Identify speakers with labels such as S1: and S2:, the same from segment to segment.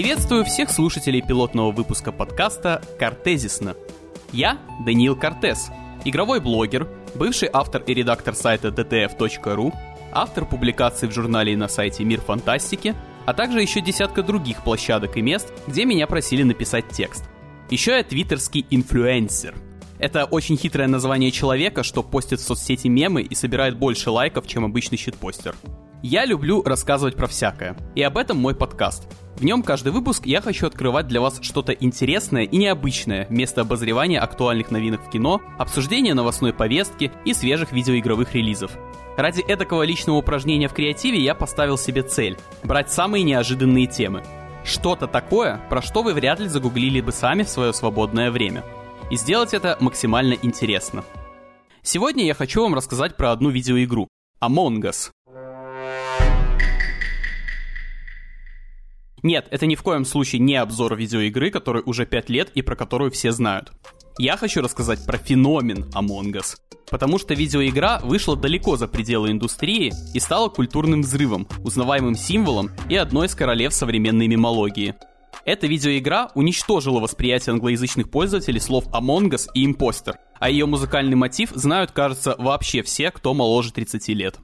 S1: Приветствую всех слушателей пилотного выпуска подкаста «Кортезисно». Я Даниил Кортес, игровой блогер, бывший автор и редактор сайта ttf.ru, автор публикаций в журнале и на сайте Мир Фантастики, а также еще десятка других площадок и мест, где меня просили написать текст. Еще я твиттерский инфлюенсер. Это очень хитрое название человека, что постит в соцсети мемы и собирает больше лайков, чем обычный щитпостер. Я люблю рассказывать про всякое, и об этом мой подкаст. В нем каждый выпуск я хочу открывать для вас что-то интересное и необычное вместо обозревания актуальных новинок в кино, обсуждения новостной повестки и свежих видеоигровых релизов. Ради этакого личного упражнения в креативе я поставил себе цель – брать самые неожиданные темы. Что-то такое, про что вы вряд ли загуглили бы сами в свое свободное время. И сделать это максимально интересно. Сегодня я хочу вам рассказать про одну видеоигру – Among Us. Нет, это ни в коем случае не обзор видеоигры, которой уже 5 лет и про которую все знают. Я хочу рассказать про феномен Among Us. Потому что видеоигра вышла далеко за пределы индустрии и стала культурным взрывом, узнаваемым символом и одной из королев современной мемологии. Эта видеоигра уничтожила восприятие англоязычных пользователей слов Among Us и Импостер, а ее музыкальный мотив знают, кажется, вообще все, кто моложе 30 лет.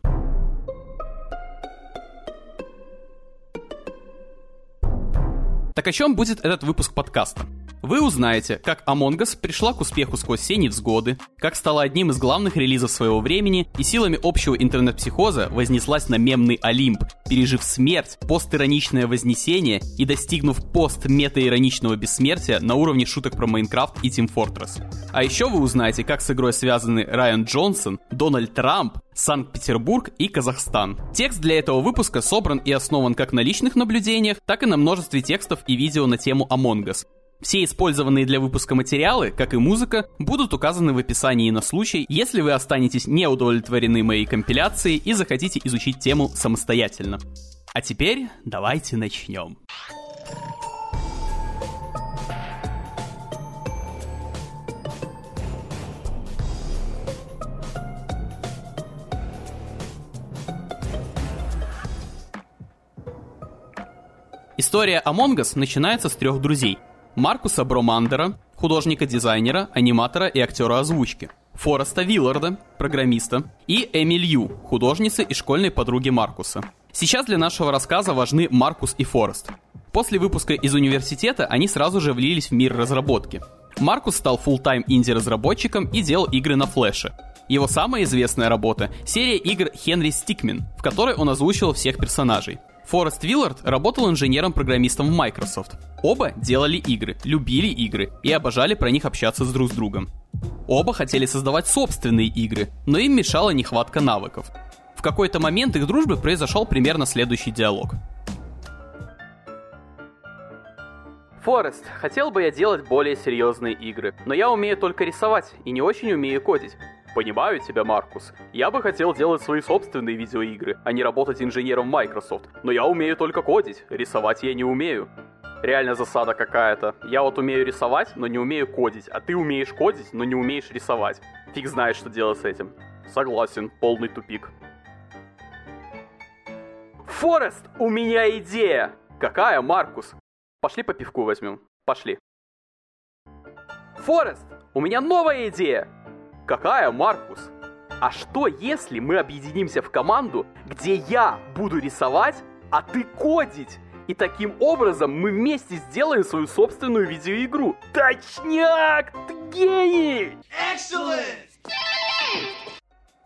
S1: Так о чем будет этот выпуск подкаста? Вы узнаете, как Among Us пришла к успеху сквозь все невзгоды, как стала одним из главных релизов своего времени и силами общего интернет-психоза вознеслась на мемный Олимп, пережив смерть, постироничное вознесение и достигнув пост-мета-ироничного бессмертия на уровне шуток про Майнкрафт и Team Fortress. А еще вы узнаете, как с игрой связаны Райан Джонсон, Дональд Трамп, Санкт-Петербург и Казахстан. Текст для этого выпуска собран и основан как на личных наблюдениях, так и на множестве текстов и видео на тему Among Us. Все использованные для выпуска материалы, как и музыка, будут указаны в описании на случай, если вы останетесь неудовлетворены моей компиляцией и захотите изучить тему самостоятельно. А теперь давайте начнем. История Among Us начинается с трех друзей. Маркуса Бромандера, художника-дизайнера, аниматора и актера озвучки. Фореста Вилларда, программиста, и Эмиль Ю, художницы и школьной подруги Маркуса. Сейчас для нашего рассказа важны Маркус и Форест. После выпуска из университета они сразу же влились в мир разработки. Маркус стал full-time инди-разработчиком и делал игры на флеше. Его самая известная работа — серия игр Хенри Стикмен, в которой он озвучивал всех персонажей. Форест Виллард работал инженером-программистом в Microsoft. Оба делали игры, любили игры и обожали про них общаться с друг с другом. Оба хотели создавать собственные игры, но им мешала нехватка навыков. В какой-то момент их дружбы произошел примерно следующий диалог. Форест, хотел бы я делать более серьезные игры, но я умею только рисовать и не очень умею кодить. Понимаю тебя, Маркус. Я бы хотел делать свои собственные видеоигры, а не работать инженером Microsoft. Но я умею только кодить, рисовать я не умею. Реально засада какая-то. Я вот умею рисовать, но не умею кодить, а ты умеешь кодить, но не умеешь рисовать. Фиг знает, что делать с этим. Согласен, полный тупик. Форест, у меня идея! Какая, Маркус? Пошли по пивку возьмем. Пошли. Форест, у меня новая идея! Какая, Маркус? А что если мы объединимся в команду, где я буду рисовать, а ты кодить? И таким образом мы вместе сделаем свою собственную видеоигру. Точняк! Ты гений! Excellent!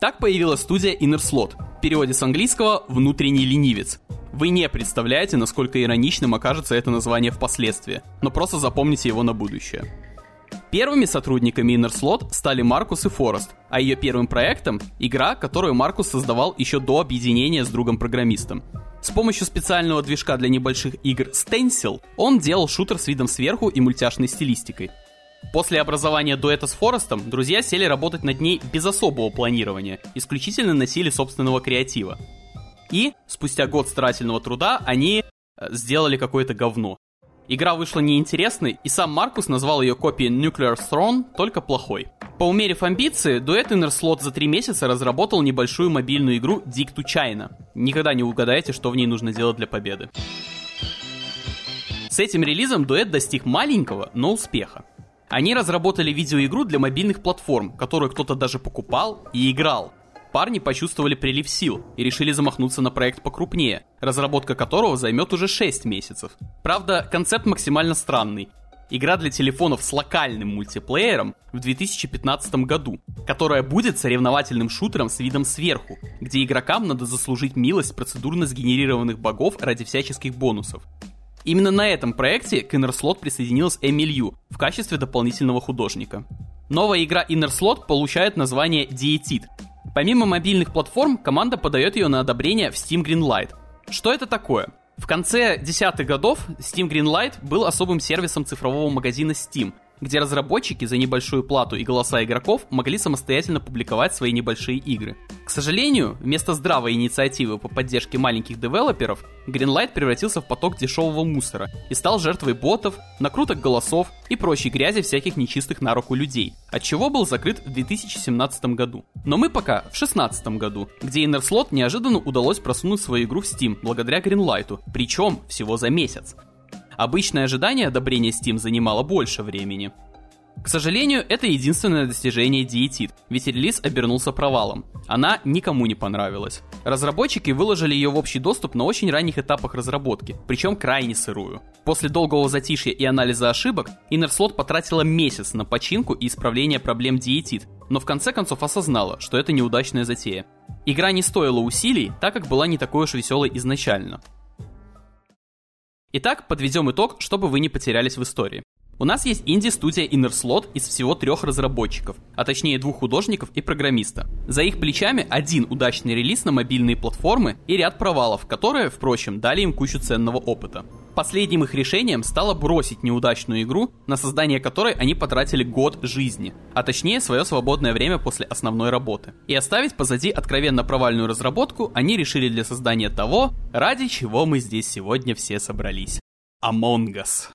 S1: Так появилась студия Inner В переводе с английского «внутренний ленивец». Вы не представляете, насколько ироничным окажется это название впоследствии, но просто запомните его на будущее. Первыми сотрудниками Inner стали Маркус и Форест, а ее первым проектом — игра, которую Маркус создавал еще до объединения с другом-программистом. С помощью специального движка для небольших игр Stencil он делал шутер с видом сверху и мультяшной стилистикой. После образования дуэта с Форестом друзья сели работать над ней без особого планирования, исключительно на силе собственного креатива. И, спустя год старательного труда, они э, сделали какое-то говно. Игра вышла неинтересной, и сам Маркус назвал ее копией Nuclear Throne, только плохой. Поумерив амбиции, дуэт Inner за три месяца разработал небольшую мобильную игру Dig to China. Никогда не угадаете, что в ней нужно делать для победы. С этим релизом дуэт достиг маленького, но успеха. Они разработали видеоигру для мобильных платформ, которую кто-то даже покупал и играл. Парни почувствовали прилив сил и решили замахнуться на проект покрупнее, разработка которого займет уже 6 месяцев. Правда, концепт максимально странный. Игра для телефонов с локальным мультиплеером в 2015 году, которая будет соревновательным шутером с видом сверху, где игрокам надо заслужить милость процедурно сгенерированных богов ради всяческих бонусов. Именно на этом проекте к Inner Slot присоединилась Эмилью в качестве дополнительного художника. Новая игра Inner Slot получает название Dietid. Помимо мобильных платформ, команда подает ее на одобрение в Steam Greenlight. Что это такое? В конце десятых годов Steam Greenlight был особым сервисом цифрового магазина Steam – где разработчики за небольшую плату и голоса игроков могли самостоятельно публиковать свои небольшие игры. К сожалению, вместо здравой инициативы по поддержке маленьких девелоперов, Greenlight превратился в поток дешевого мусора и стал жертвой ботов, накруток голосов и прочей грязи всяких нечистых на руку людей, от чего был закрыт в 2017 году. Но мы пока в 2016 году, где Innerslot неожиданно удалось просунуть свою игру в Steam благодаря Greenlight, причем всего за месяц. Обычное ожидание одобрения Steam занимало больше времени. К сожалению, это единственное достижение Диетит, ведь релиз обернулся провалом. Она никому не понравилась. Разработчики выложили ее в общий доступ на очень ранних этапах разработки, причем крайне сырую. После долгого затишья и анализа ошибок, Innerslot потратила месяц на починку и исправление проблем Диетит, но в конце концов осознала, что это неудачная затея. Игра не стоила усилий, так как была не такой уж веселой изначально. Итак, подведем итог, чтобы вы не потерялись в истории. У нас есть инди-студия Innerslot из всего трех разработчиков, а точнее двух художников и программиста. За их плечами один удачный релиз на мобильные платформы и ряд провалов, которые, впрочем, дали им кучу ценного опыта. Последним их решением стало бросить неудачную игру, на создание которой они потратили год жизни, а точнее свое свободное время после основной работы. И оставить позади откровенно провальную разработку они решили для создания того, ради чего мы здесь сегодня все собрались. Among Us.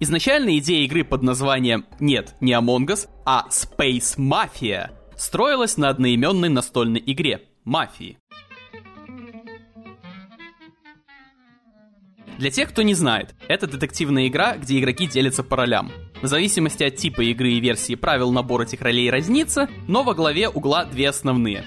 S1: Изначально идея игры под названием нет, не Among Us, а Space Mafia строилась на одноименной настольной игре Мафии. Для тех, кто не знает, это детективная игра, где игроки делятся по ролям. В зависимости от типа игры и версии правил набор этих ролей разнится, но во главе угла две основные.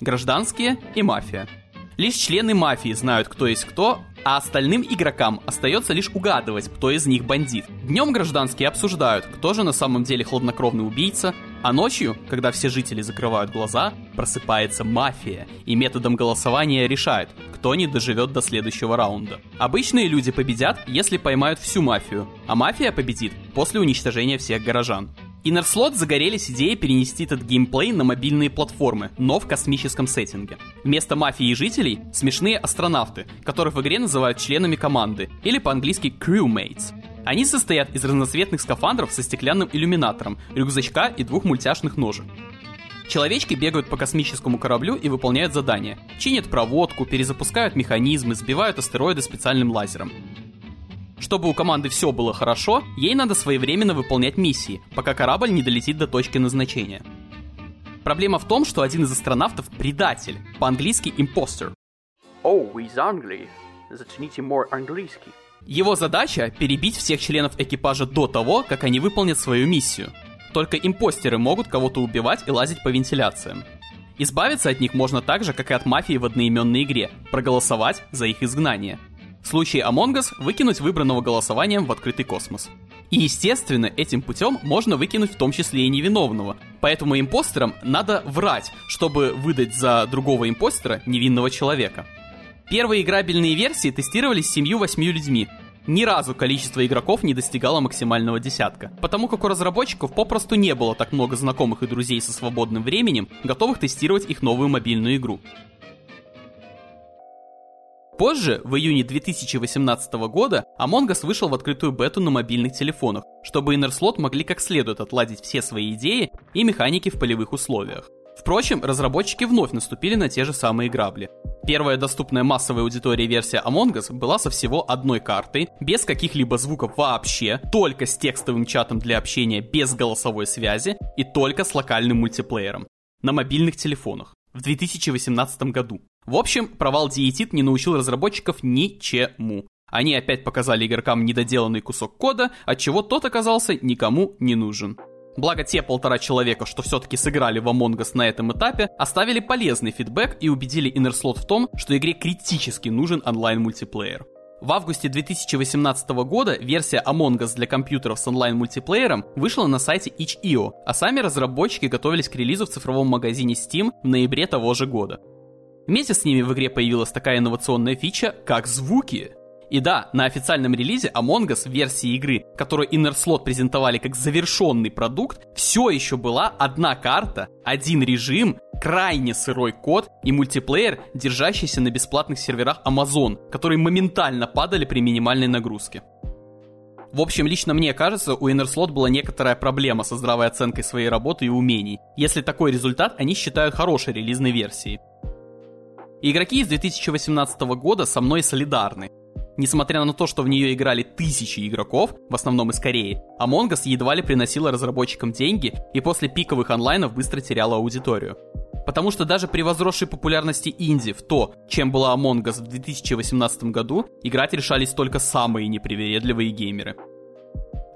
S1: Гражданские и мафия. Лишь члены мафии знают, кто есть кто, а остальным игрокам остается лишь угадывать, кто из них бандит. Днем гражданские обсуждают, кто же на самом деле хладнокровный убийца, а ночью, когда все жители закрывают глаза, просыпается мафия и методом голосования решает, кто не доживет до следующего раунда. Обычные люди победят, если поймают всю мафию, а мафия победит после уничтожения всех горожан. Innerslot загорелись идеей перенести этот геймплей на мобильные платформы, но в космическом сеттинге. Вместо мафии и жителей — смешные астронавты, которых в игре называют членами команды, или по-английски crewmates. Они состоят из разноцветных скафандров со стеклянным иллюминатором, рюкзачка и двух мультяшных ножек. Человечки бегают по космическому кораблю и выполняют задания. Чинят проводку, перезапускают механизмы, сбивают астероиды специальным лазером. Чтобы у команды все было хорошо, ей надо своевременно выполнять миссии, пока корабль не долетит до точки назначения. Проблема в том, что один из астронавтов — предатель, по-английски imposter.
S2: Oh, из Англии. Зацените мой английский.
S1: Его задача — перебить всех членов экипажа до того, как они выполнят свою миссию. Только импостеры могут кого-то убивать и лазить по вентиляциям. Избавиться от них можно так же, как и от мафии в одноименной игре, проголосовать за их изгнание — в случае Among Us выкинуть выбранного голосованием в открытый космос. И естественно, этим путем можно выкинуть в том числе и невиновного. Поэтому импостерам надо врать, чтобы выдать за другого импостера невинного человека. Первые играбельные версии тестировались семью-восьмью людьми. Ни разу количество игроков не достигало максимального десятка, потому как у разработчиков попросту не было так много знакомых и друзей со свободным временем, готовых тестировать их новую мобильную игру. Позже, в июне 2018 года, Among Us вышел в открытую бету на мобильных телефонах, чтобы Innerslot могли как следует отладить все свои идеи и механики в полевых условиях. Впрочем, разработчики вновь наступили на те же самые грабли. Первая доступная массовой аудитории версия Among Us была со всего одной картой, без каких-либо звуков вообще, только с текстовым чатом для общения без голосовой связи и только с локальным мультиплеером на мобильных телефонах в 2018 году. В общем, провал Диетит не научил разработчиков ничему. Они опять показали игрокам недоделанный кусок кода, от чего тот оказался никому не нужен. Благо те полтора человека, что все-таки сыграли в Among Us на этом этапе, оставили полезный фидбэк и убедили Innerslot в том, что игре критически нужен онлайн-мультиплеер. В августе 2018 года версия Among Us для компьютеров с онлайн-мультиплеером вышла на сайте itch.io, а сами разработчики готовились к релизу в цифровом магазине Steam в ноябре того же года. Вместе с ними в игре появилась такая инновационная фича, как звуки. И да, на официальном релизе Among Us версии игры, которую Inner презентовали как завершенный продукт, все еще была одна карта, один режим, крайне сырой код и мультиплеер, держащийся на бесплатных серверах Amazon, которые моментально падали при минимальной нагрузке. В общем, лично мне кажется, у Inner была некоторая проблема со здравой оценкой своей работы и умений, если такой результат они считают хорошей релизной версией. Игроки из 2018 года со мной солидарны. Несмотря на то, что в нее играли тысячи игроков, в основном из Кореи, Among Us едва ли приносила разработчикам деньги и после пиковых онлайнов быстро теряла аудиторию. Потому что даже при возросшей популярности инди в то, чем была Among Us в 2018 году, играть решались только самые непривередливые геймеры.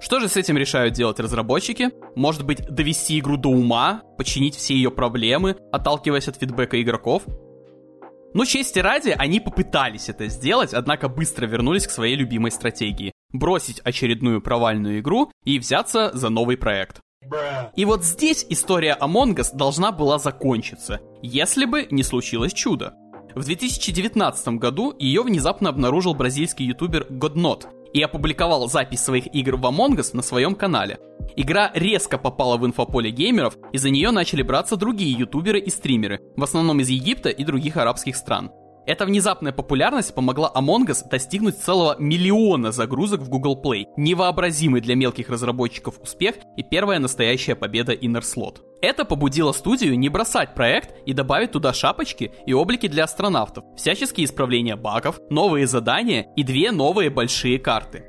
S1: Что же с этим решают делать разработчики? Может быть, довести игру до ума, починить все ее проблемы, отталкиваясь от фидбэка игроков? Но чести ради, они попытались это сделать, однако быстро вернулись к своей любимой стратегии. Бросить очередную провальную игру и взяться за новый проект. И вот здесь история Among Us должна была закончиться, если бы не случилось чудо. В 2019 году ее внезапно обнаружил бразильский ютубер Godnot и опубликовал запись своих игр в Among Us на своем канале. Игра резко попала в инфополе геймеров, и за нее начали браться другие ютуберы и стримеры, в основном из Египта и других арабских стран. Эта внезапная популярность помогла Among Us достигнуть целого миллиона загрузок в Google Play, невообразимый для мелких разработчиков успех и первая настоящая победа Inner Slot. Это побудило студию не бросать проект и добавить туда шапочки и облики для астронавтов, всяческие исправления багов, новые задания и две новые большие карты.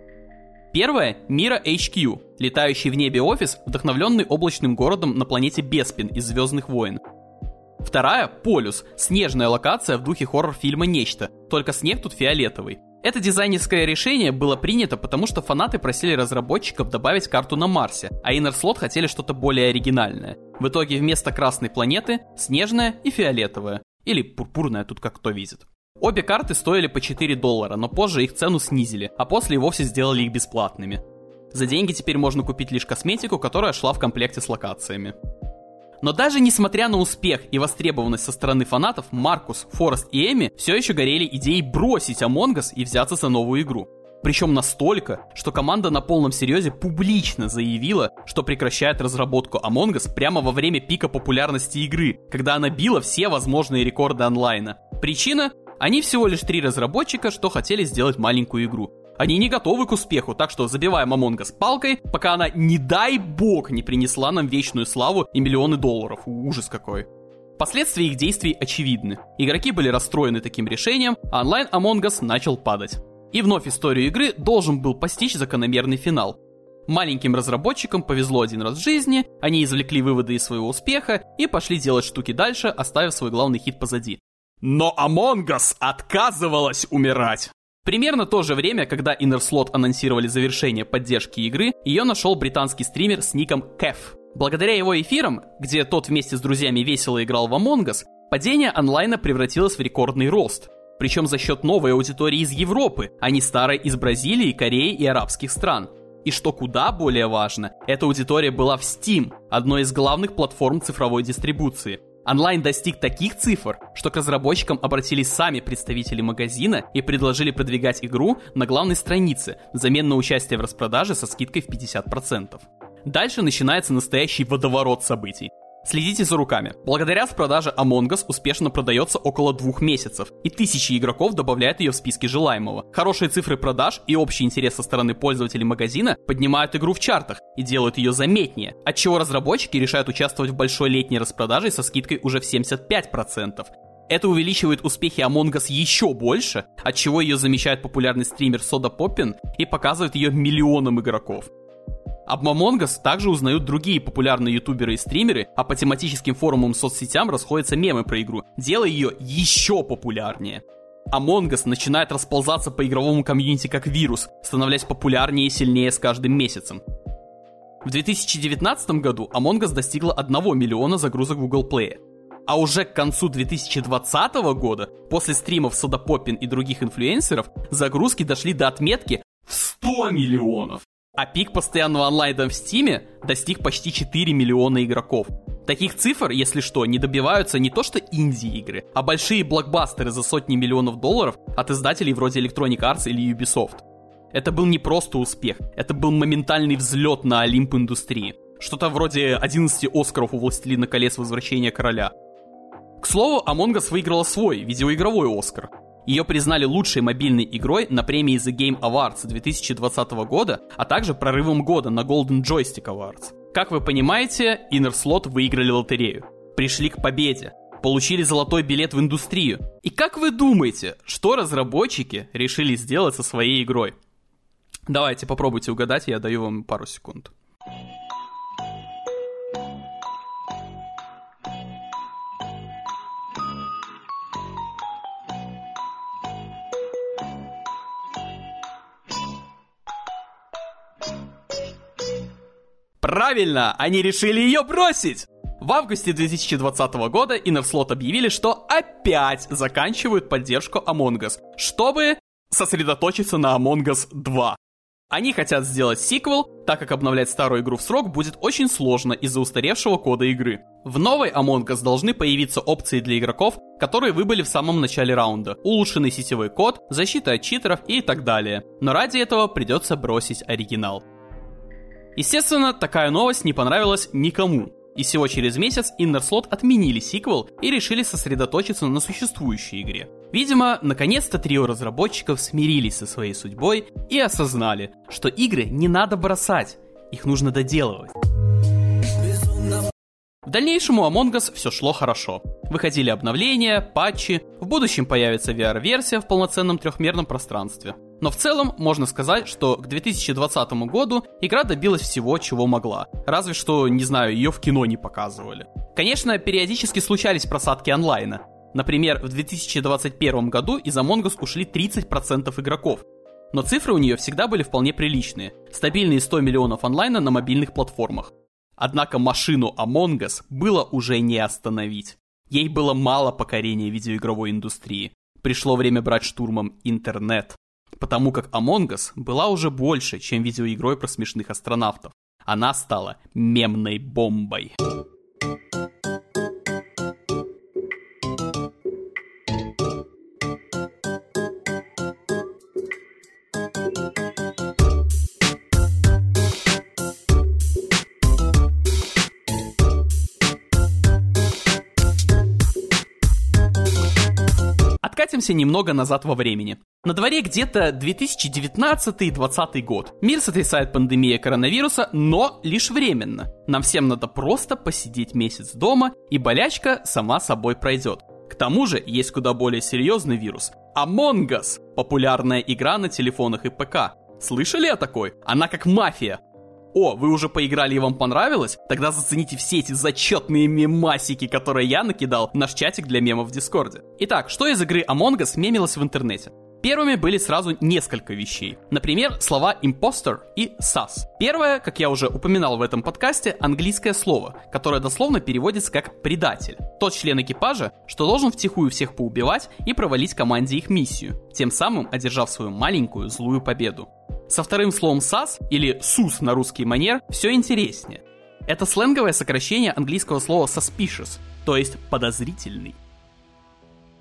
S1: Первая — Мира HQ, летающий в небе офис, вдохновленный облачным городом на планете Беспин из Звездных войн. Вторая — Полюс, снежная локация в духе хоррор-фильма «Нечто», только снег тут фиолетовый. Это дизайнерское решение было принято, потому что фанаты просили разработчиков добавить карту на Марсе, а Inner Slot хотели что-то более оригинальное. В итоге вместо красной планеты — снежная и фиолетовая. Или пурпурная, тут как кто видит. Обе карты стоили по 4 доллара, но позже их цену снизили, а после и вовсе сделали их бесплатными. За деньги теперь можно купить лишь косметику, которая шла в комплекте с локациями. Но даже несмотря на успех и востребованность со стороны фанатов, Маркус, Форест и Эми все еще горели идеей бросить Among Us и взяться за новую игру. Причем настолько, что команда на полном серьезе публично заявила, что прекращает разработку Among Us прямо во время пика популярности игры, когда она била все возможные рекорды онлайна. Причина? Они всего лишь три разработчика, что хотели сделать маленькую игру. Они не готовы к успеху, так что забиваем Among Us палкой, пока она, не дай бог, не принесла нам вечную славу и миллионы долларов. Ужас какой. Последствия их действий очевидны. Игроки были расстроены таким решением, а онлайн Among Us начал падать. И вновь историю игры должен был постичь закономерный финал. Маленьким разработчикам повезло один раз в жизни, они извлекли выводы из своего успеха и пошли делать штуки дальше, оставив свой главный хит позади. Но Among Us отказывалась умирать. Примерно то же время, когда Inner анонсировали завершение поддержки игры, ее нашел британский стример с ником Кеф. Благодаря его эфирам, где тот вместе с друзьями весело играл в Among Us, падение онлайна превратилось в рекордный рост. Причем за счет новой аудитории из Европы, а не старой из Бразилии, Кореи и арабских стран. И что куда более важно, эта аудитория была в Steam, одной из главных платформ цифровой дистрибуции – Онлайн достиг таких цифр, что к разработчикам обратились сами представители магазина и предложили продвигать игру на главной странице взамен на участие в распродаже со скидкой в 50%. Дальше начинается настоящий водоворот событий. Следите за руками. Благодаря продаже Among Us успешно продается около двух месяцев, и тысячи игроков добавляют ее в списки желаемого. Хорошие цифры продаж и общий интерес со стороны пользователей магазина поднимают игру в чартах и делают ее заметнее, отчего разработчики решают участвовать в большой летней распродаже со скидкой уже в 75%. Это увеличивает успехи Among Us еще больше, от чего ее замечает популярный стример Сода Поппин и показывает ее миллионам игроков. Об Among также узнают другие популярные ютуберы и стримеры, а по тематическим форумам соцсетям расходятся мемы про игру, делая ее еще популярнее. Among Us начинает расползаться по игровому комьюнити как вирус, становляясь популярнее и сильнее с каждым месяцем. В 2019 году Among Us достигла 1 миллиона загрузок в Google Play. А уже к концу 2020 года, после стримов Сода Поппин и других инфлюенсеров, загрузки дошли до отметки в 100 миллионов. А пик постоянного онлайна в Стиме достиг почти 4 миллиона игроков. Таких цифр, если что, не добиваются не то что инди-игры, а большие блокбастеры за сотни миллионов долларов от издателей вроде Electronic Arts или Ubisoft. Это был не просто успех, это был моментальный взлет на Олимп индустрии. Что-то вроде 11 Оскаров у Властелина колец Возвращения Короля. К слову, Among Us выиграла свой видеоигровой Оскар. Ее признали лучшей мобильной игрой на премии The Game Awards 2020 года, а также прорывом года на Golden Joystick Awards. Как вы понимаете, Inner Slot выиграли лотерею. Пришли к победе. Получили золотой билет в индустрию. И как вы думаете, что разработчики решили сделать со своей игрой? Давайте попробуйте угадать, я даю вам пару секунд. Правильно, они решили ее бросить! В августе 2020 года Innerslot объявили, что опять заканчивают поддержку Among Us, чтобы сосредоточиться на Among Us 2. Они хотят сделать сиквел, так как обновлять старую игру в срок будет очень сложно из-за устаревшего кода игры. В новой Among Us должны появиться опции для игроков, которые выбыли в самом начале раунда, улучшенный сетевой код, защита от читеров и так далее. Но ради этого придется бросить оригинал. Естественно, такая новость не понравилась никому. И всего через месяц Inner Slot отменили сиквел и решили сосредоточиться на существующей игре. Видимо, наконец-то трио разработчиков смирились со своей судьбой и осознали, что игры не надо бросать, их нужно доделывать. В дальнейшем у Among Us все шло хорошо. Выходили обновления, патчи, в будущем появится VR-версия в полноценном трехмерном пространстве. Но в целом можно сказать, что к 2020 году игра добилась всего, чего могла. Разве что, не знаю, ее в кино не показывали. Конечно, периодически случались просадки онлайна. Например, в 2021 году из Among Us ушли 30% игроков. Но цифры у нее всегда были вполне приличные. Стабильные 100 миллионов онлайна на мобильных платформах. Однако машину Among Us было уже не остановить. Ей было мало покорения видеоигровой индустрии. Пришло время брать штурмом интернет потому как Among Us была уже больше, чем видеоигрой про смешных астронавтов. Она стала мемной бомбой. Откатимся немного назад во времени. На дворе где-то 2019-2020 год. Мир сотрясает пандемия коронавируса, но лишь временно. Нам всем надо просто посидеть месяц дома, и болячка сама собой пройдет. К тому же есть куда более серьезный вирус. Among Us – популярная игра на телефонах и ПК. Слышали о такой? Она как мафия. О, вы уже поиграли и вам понравилось? Тогда зацените все эти зачетные мемасики, которые я накидал в наш чатик для мемов в Дискорде. Итак, что из игры Among Us мемилось в интернете? Первыми были сразу несколько вещей. Например, слова imposter и sus. Первое, как я уже упоминал в этом подкасте, английское слово, которое дословно переводится как «предатель». Тот член экипажа, что должен втихую всех поубивать и провалить команде их миссию, тем самым одержав свою маленькую злую победу. Со вторым словом sus, или sus на русский манер, все интереснее. Это сленговое сокращение английского слова suspicious, то есть подозрительный.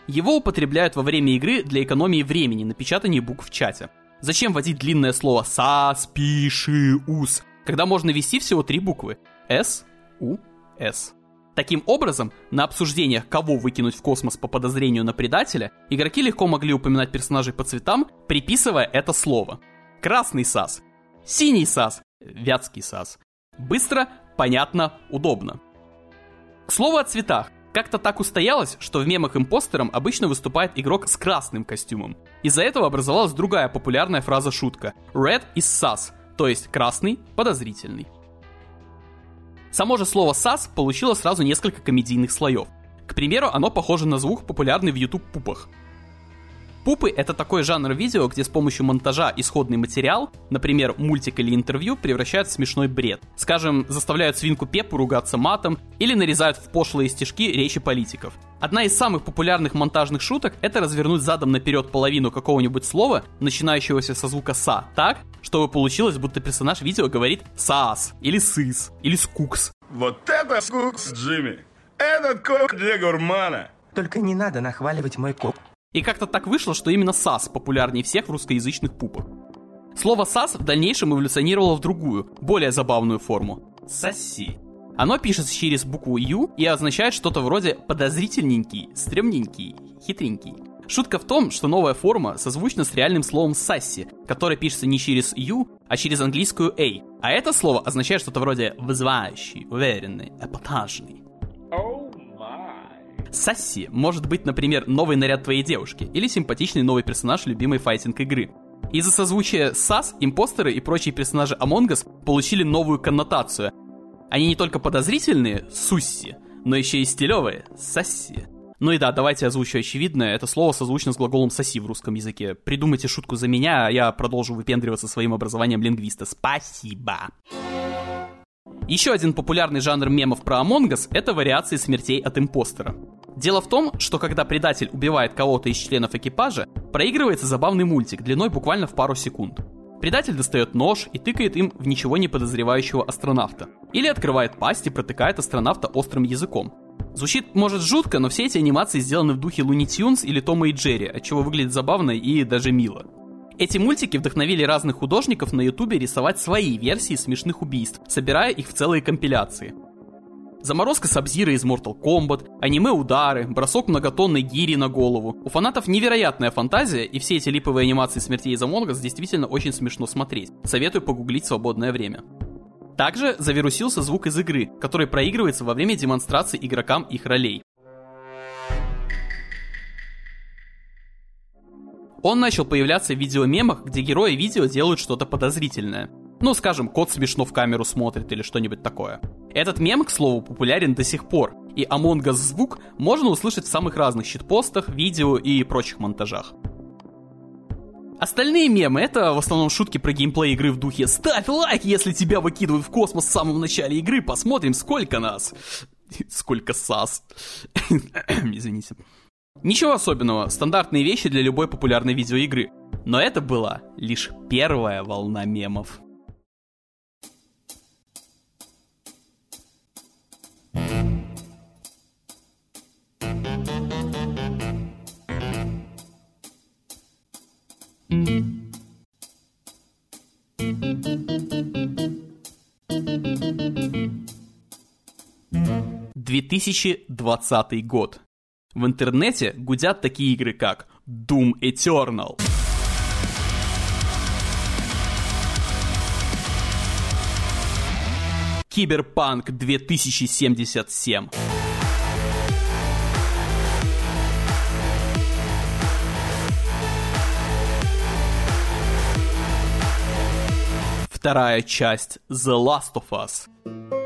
S1: Его употребляют во время игры для экономии времени на печатании букв в чате. Зачем вводить длинное слово «саспишиус», когда можно ввести всего три буквы «с», «у», «с». Таким образом, на обсуждениях, кого выкинуть в космос по подозрению на предателя, игроки легко могли упоминать персонажей по цветам, приписывая это слово. Красный САС, синий САС, вятский САС. Быстро, понятно, удобно. К слову о цветах. Как-то так устоялось, что в мемах импостером обычно выступает игрок с красным костюмом. Из-за этого образовалась другая популярная фраза-шутка «Red is sus», то есть красный подозрительный. Само же слово «сас» получило сразу несколько комедийных слоев. К примеру, оно похоже на звук, популярный в YouTube пупах. Пупы — это такой жанр видео, где с помощью монтажа исходный материал, например, мультик или интервью, превращают в смешной бред. Скажем, заставляют свинку Пеппу ругаться матом или нарезают в пошлые стишки речи политиков. Одна из самых популярных монтажных шуток — это развернуть задом наперед половину какого-нибудь слова, начинающегося со звука «са», так, чтобы получилось, будто персонаж видео говорит «сас» или «сыс» или «скукс».
S3: Вот это скукс, Джимми! Этот кок для гурмана!
S4: Только не надо нахваливать мой коп.
S1: И как-то так вышло, что именно САС популярнее всех в русскоязычных пупах. Слово САС в дальнейшем эволюционировало в другую, более забавную форму – «соси». Оно пишется через букву «ю» и означает что-то вроде «подозрительненький», «стремненький», «хитренький». Шутка в том, что новая форма созвучна с реальным словом «сасси», которое пишется не через «ю», а через английскую «a». А это слово означает что-то вроде «вызывающий», «уверенный», «эпатажный». Сасси может быть, например, новый наряд твоей девушки или симпатичный новый персонаж любимой файтинг игры. Из-за созвучия САС, импостеры и прочие персонажи Among Us получили новую коннотацию. Они не только подозрительные, сусси, но еще и стилевые, сасси. Ну и да, давайте озвучу очевидное. Это слово созвучно с глаголом «соси» в русском языке. Придумайте шутку за меня, а я продолжу выпендриваться своим образованием лингвиста. Спасибо. Еще один популярный жанр мемов про Among Us — это вариации смертей от импостера. Дело в том, что когда предатель убивает кого-то из членов экипажа, проигрывается забавный мультик длиной буквально в пару секунд. Предатель достает нож и тыкает им в ничего не подозревающего астронавта. Или открывает пасть и протыкает астронавта острым языком. Звучит, может, жутко, но все эти анимации сделаны в духе Луни Тюнс или Тома и Джерри, отчего выглядит забавно и даже мило. Эти мультики вдохновили разных художников на ютубе рисовать свои версии смешных убийств, собирая их в целые компиляции. Заморозка Сабзира из Mortal Kombat, аниме-удары, бросок многотонной гири на голову. У фанатов невероятная фантазия, и все эти липовые анимации смертей из Among Us действительно очень смешно смотреть. Советую погуглить свободное время. Также завирусился звук из игры, который проигрывается во время демонстрации игрокам их ролей. Он начал появляться в видеомемах, где герои видео делают что-то подозрительное. Ну, скажем, кот смешно в камеру смотрит или что-нибудь такое. Этот мем, к слову, популярен до сих пор, и Among Us звук можно услышать в самых разных щитпостах, видео и прочих монтажах. Остальные мемы — это в основном шутки про геймплей игры в духе «Ставь лайк, если тебя выкидывают в космос в самом начале игры, посмотрим, сколько нас!» Сколько сас. Извините. Ничего особенного, стандартные вещи для любой популярной видеоигры. Но это была лишь первая волна мемов. Две тысячи двадцатый год. В интернете гудят такие игры, как Doom Eternal. Киберпанк 2077. Вторая часть The Last of Us.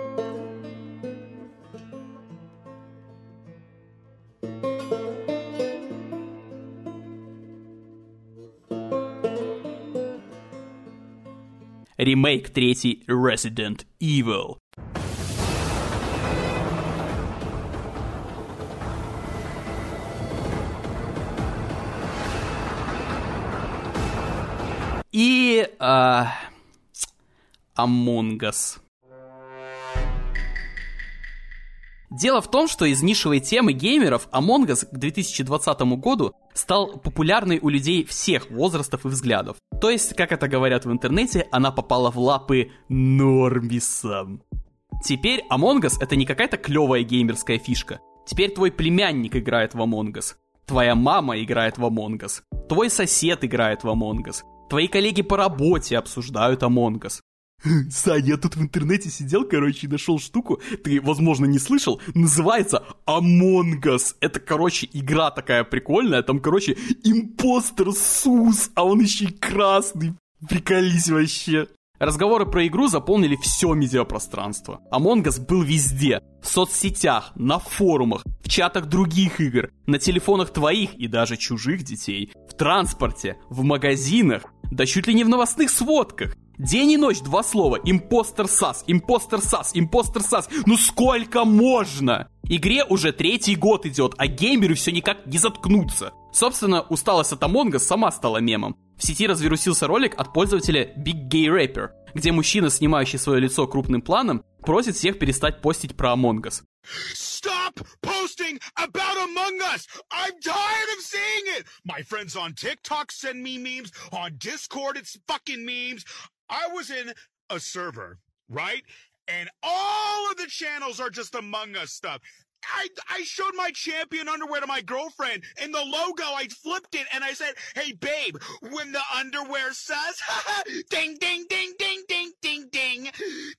S1: Ремейк третий Resident Evil. И... Э, Among Us. Дело в том, что из нишевой темы геймеров Among Us к 2020 году стал популярной у людей всех возрастов и взглядов. То есть, как это говорят в интернете, она попала в лапы нормисам. Теперь Among Us это не какая-то клевая геймерская фишка. Теперь твой племянник играет в Among Us. Твоя мама играет в Among Us. Твой сосед играет в Among Us. Твои коллеги по работе обсуждают Among Us. Сань, я тут в интернете сидел, короче, и нашел штуку, ты, возможно, не слышал, называется Among Us. Это, короче, игра такая прикольная, там, короче, импостер Сус, а он еще и красный. Приколись вообще. Разговоры про игру заполнили все медиапространство. Among Us был везде. В соцсетях, на форумах, в чатах других игр, на телефонах твоих и даже чужих детей, в транспорте, в магазинах, да чуть ли не в новостных сводках. День и ночь два слова. Импостер САС, импостер САС, импостер САС. Ну сколько можно? Игре уже третий год идет, а геймеры все никак не заткнутся. Собственно, усталость от Among сама стала мемом. В сети разверусился ролик от пользователя Big Gay Rapper, где мужчина, снимающий свое лицо крупным планом, просит всех перестать постить про Among Us.
S5: Stop posting about Among Us! I'm tired of seeing it! My friends on TikTok send me memes, on Discord it's fucking memes. I was in a server, right? And all of the channels are just Among Us stuff. I, I showed my champion underwear to my girlfriend, and the logo, I flipped it, and I said, hey, babe, when the underwear says, ding, ding, ding, ding, ding, ding, ding,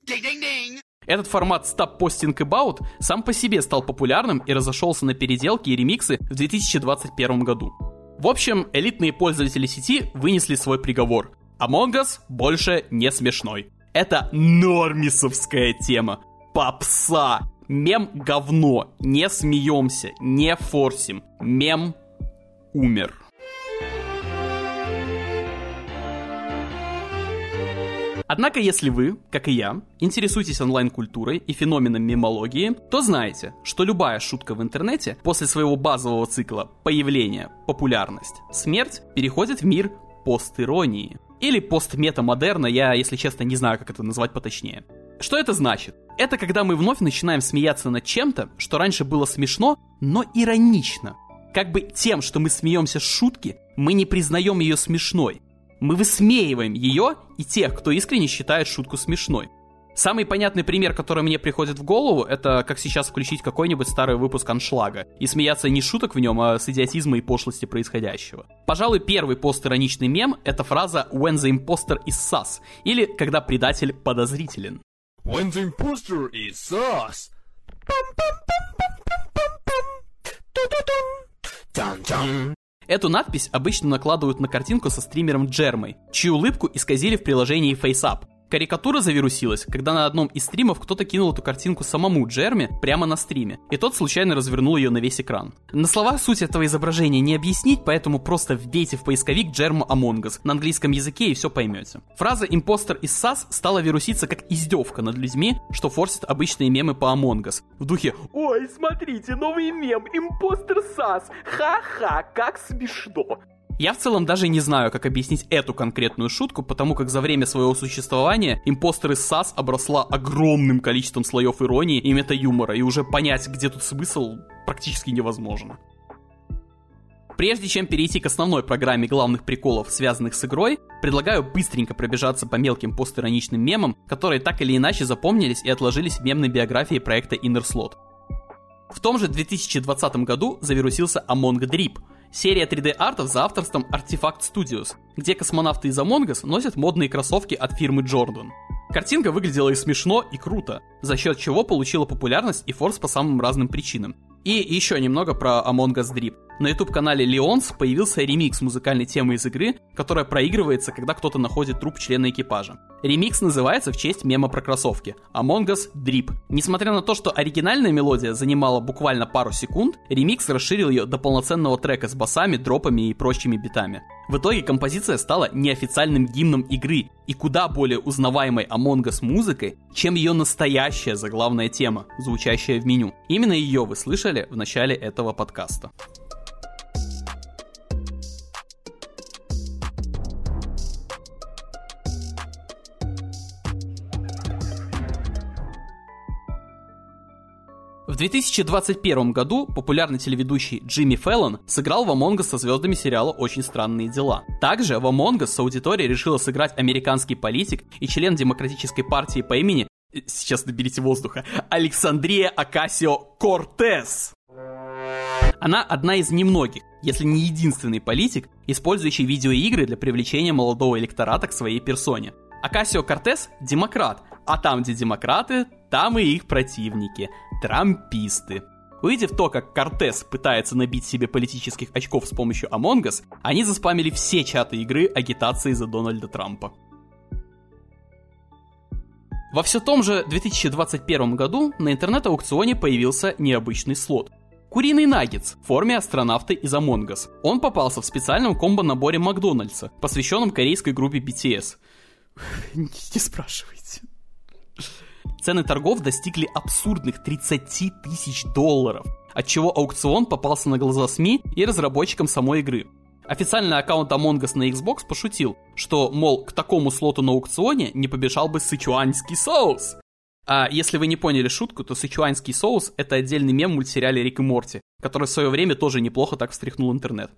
S5: ding, ding, ding.
S1: Этот формат Stop Posting About сам по себе стал популярным и разошелся на переделки и ремиксы в 2021 году. В общем, элитные пользователи сети вынесли свой приговор. Among Us больше не смешной. Это нормисовская тема. Попса. Мем говно. Не смеемся, не форсим. Мем умер. Однако, если вы, как и я, интересуетесь онлайн-культурой и феноменом мемологии, то знаете, что любая шутка в интернете после своего базового цикла появления, популярность, смерть переходит в мир постиронии. Или постметамодерна, я, если честно, не знаю, как это назвать поточнее. Что это значит? Это когда мы вновь начинаем смеяться над чем-то, что раньше было смешно, но иронично. Как бы тем, что мы смеемся с шутки, мы не признаем ее смешной. Мы высмеиваем ее и тех, кто искренне считает шутку смешной. Самый понятный пример, который мне приходит в голову, это как сейчас включить какой-нибудь старый выпуск аншлага и смеяться не шуток в нем, а с идиотизма и пошлости происходящего. Пожалуй, первый постироничный мем — это фраза «When the imposter is sus» или «Когда предатель подозрителен».
S6: When the imposter is sus.
S1: Эту надпись обычно накладывают на картинку со стримером Джермой, чью улыбку исказили в приложении FaceApp. Карикатура завирусилась, когда на одном из стримов кто-то кинул эту картинку самому Джерми прямо на стриме, и тот случайно развернул ее на весь экран. На словах суть этого изображения не объяснить, поэтому просто вбейте в поисковик Джерма Among Us на английском языке и все поймете. Фраза «импостер из САС» стала вируситься как издевка над людьми, что форсит обычные мемы по Among Us. В духе
S7: Ой, смотрите, новый мем, импостер САС, ха-ха, как смешно.
S1: Я в целом даже не знаю, как объяснить эту конкретную шутку, потому как за время своего существования импостер из САС обросла огромным количеством слоев иронии и мета-юмора, и уже понять, где тут смысл, практически невозможно. Прежде чем перейти к основной программе главных приколов, связанных с игрой, предлагаю быстренько пробежаться по мелким постироничным мемам, которые так или иначе запомнились и отложились в мемной биографии проекта Inner Slot. В том же 2020 году завирусился Among Drip — Серия 3D-артов за авторством Artifact Studios, где космонавты из Among Us носят модные кроссовки от фирмы Jordan. Картинка выглядела и смешно, и круто, за счет чего получила популярность и форс по самым разным причинам. И еще немного про Among Us Drip. На YouTube-канале Leons появился ремикс музыкальной темы из игры, которая проигрывается, когда кто-то находит труп члена экипажа. Ремикс называется в честь мема про кроссовки Among Us Drip. Несмотря на то, что оригинальная мелодия занимала буквально пару секунд, ремикс расширил ее до полноценного трека с басами, дропами и прочими битами. В итоге композиция стала неофициальным гимном игры и куда более узнаваемой Among Us музыкой, чем ее настоящая заглавная тема, звучащая в меню. Именно ее вы слышали в начале этого подкаста. В 2021 году популярный телеведущий Джимми Фэллон сыграл в Among Us со звездами сериала «Очень странные дела». Также в Among Us аудитория решила сыграть американский политик и член демократической партии по имени сейчас наберите воздуха, Александрия Акасио Кортес. Она одна из немногих, если не единственный политик, использующий видеоигры для привлечения молодого электората к своей персоне. Акасио Кортес – демократ, а там, где демократы, там и их противники – трамписты. Увидев то, как Кортес пытается набить себе политических очков с помощью Among Us, они заспамили все чаты игры агитации за Дональда Трампа. Во все том же 2021 году на интернет-аукционе появился необычный слот. Куриный наггетс в форме астронавта из Among Us. Он попался в специальном комбо-наборе Макдональдса, посвященном корейской группе BTS. Не спрашивайте. Цены торгов достигли абсурдных 30 тысяч долларов, отчего аукцион попался на глаза СМИ и разработчикам самой игры. Официальный аккаунт Among Us на Xbox пошутил, что, мол, к такому слоту на аукционе не побежал бы сычуанский соус. А если вы не поняли шутку, то сычуанский соус — это отдельный мем в мультсериале Рик и Морти, который в свое время тоже неплохо так встряхнул интернет.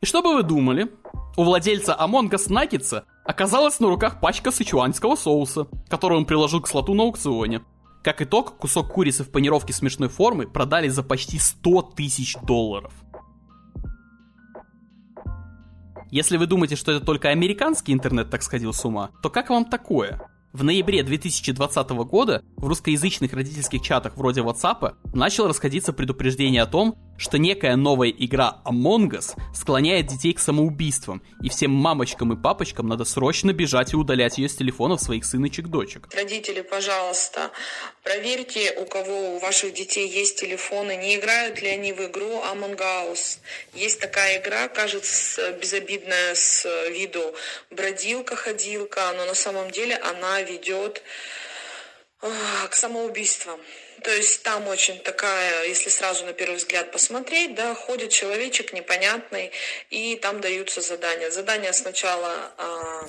S1: И что бы вы думали? У владельца Among Us Nuggets оказалась на руках пачка сычуанского соуса, которую он приложил к слоту на аукционе. Как итог, кусок курицы в панировке смешной формы продали за почти 100 тысяч долларов. Если вы думаете, что это только американский интернет так сходил с ума, то как вам такое? В ноябре 2020 года в русскоязычных родительских чатах вроде WhatsApp начало расходиться предупреждение о том, что некая новая игра Among Us склоняет детей к самоубийствам, и всем мамочкам и папочкам надо срочно бежать и удалять ее с телефонов своих сыночек-дочек.
S8: Родители, пожалуйста, проверьте, у кого у ваших детей есть телефоны, не играют ли они в игру Among Us. Есть такая игра, кажется, безобидная с виду бродилка-ходилка, но на самом деле она ведет к самоубийствам. То есть там очень такая, если сразу на первый взгляд посмотреть, да, ходит человечек непонятный, и там даются задания. Задания сначала а,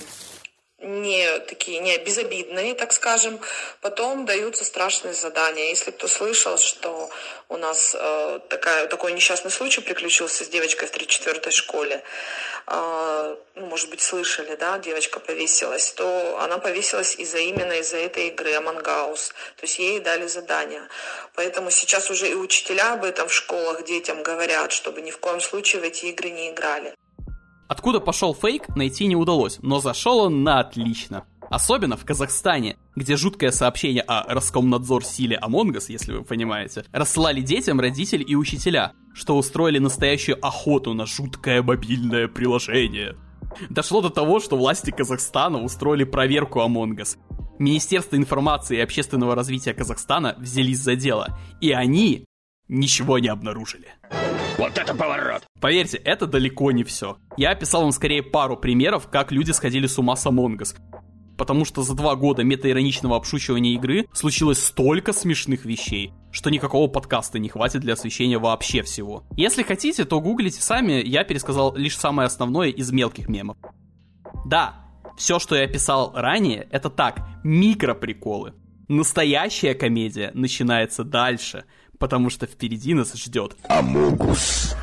S8: не такие, не безобидные, так скажем. Потом даются страшные задания. Если кто слышал, что у нас э, такая, такой несчастный случай приключился с девочкой в 3-4 школе, э, ну, может быть, слышали, да, девочка повесилась, то она повесилась из-за именно из-за этой игры Among. То есть ей дали задания. Поэтому сейчас уже и учителя об этом в школах детям говорят, чтобы ни в коем случае в эти игры не играли.
S1: Откуда пошел фейк, найти не удалось, но зашел он на отлично. Особенно в Казахстане, где жуткое сообщение о Роскомнадзор силе Us, если вы понимаете, рассылали детям родители и учителя, что устроили настоящую охоту на жуткое мобильное приложение. Дошло до того, что власти Казахстана устроили проверку Us. Министерство информации и общественного развития Казахстана взялись за дело, и они ничего не обнаружили.
S6: Вот это поворот!
S1: Поверьте, это далеко не все. Я описал вам скорее пару примеров, как люди сходили с ума с Among Us. Потому что за два года метаироничного обшучивания игры случилось столько смешных вещей, что никакого подкаста не хватит для освещения вообще всего. Если хотите, то гуглите сами, я пересказал лишь самое основное из мелких мемов. Да, все, что я описал ранее, это так, микроприколы. Настоящая комедия начинается дальше – потому что впереди нас ждет
S6: Амогус.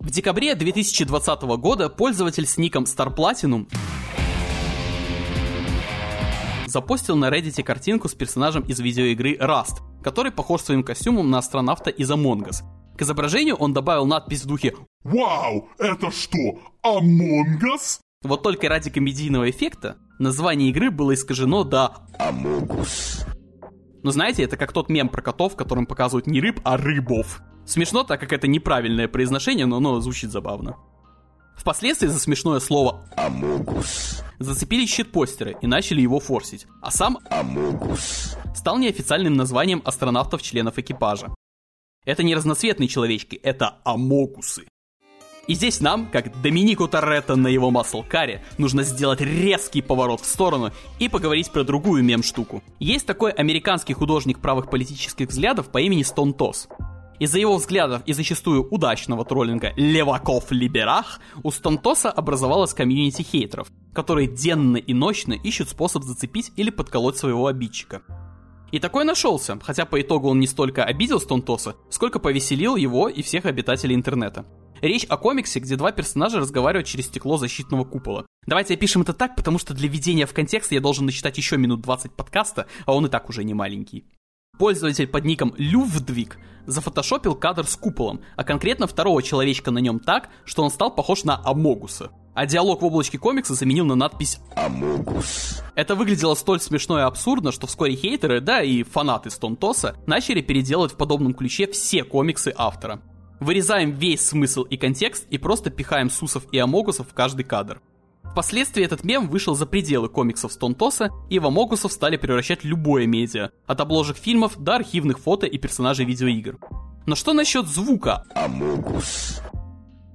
S1: В декабре 2020 года пользователь с ником Star Platinum запостил на Reddit картинку с персонажем из видеоигры Rust, который похож своим костюмом на астронавта из Among Us. К изображению он добавил надпись в духе
S3: Вау, это что, Among Us?
S1: Вот только ради комедийного эффекта название игры было искажено до
S6: Амогус.
S1: Но знаете, это как тот мем про котов, в котором показывают не рыб, а рыбов. Смешно, так как это неправильное произношение, но оно звучит забавно. Впоследствии за смешное слово
S6: Амогус.
S1: зацепились щитпостеры и начали его форсить, а сам
S6: Амогус.
S1: стал неофициальным названием астронавтов-членов экипажа. Это не разноцветные человечки, это амогусы. И здесь нам, как Доминику Торетто на его маслкаре, нужно сделать резкий поворот в сторону и поговорить про другую мем-штуку. Есть такой американский художник правых политических взглядов по имени Стон Тос. Из-за его взглядов и зачастую удачного троллинга «Леваков Либерах» у Стонтоса образовалась комьюнити хейтеров, которые денно и ночно ищут способ зацепить или подколоть своего обидчика. И такой нашелся, хотя по итогу он не столько обидел Стонтоса, сколько повеселил его и всех обитателей интернета. Речь о комиксе, где два персонажа разговаривают через стекло защитного купола. Давайте опишем это так, потому что для введения в контекст я должен насчитать еще минут 20 подкаста, а он и так уже не маленький. Пользователь под ником Лювдвиг зафотошопил кадр с куполом, а конкретно второго человечка на нем так, что он стал похож на Амогуса. А диалог в облачке комикса заменил на надпись
S6: Амогус.
S1: Это выглядело столь смешно и абсурдно, что вскоре хейтеры, да и фанаты Стонтоса, начали переделывать в подобном ключе все комиксы автора. Вырезаем весь смысл и контекст и просто пихаем Сусов и Амогусов в каждый кадр. Впоследствии этот мем вышел за пределы комиксов Стонтоса, и в Амогусов стали превращать любое медиа, от обложек фильмов до архивных фото и персонажей видеоигр. Но что насчет звука?
S6: Амогус.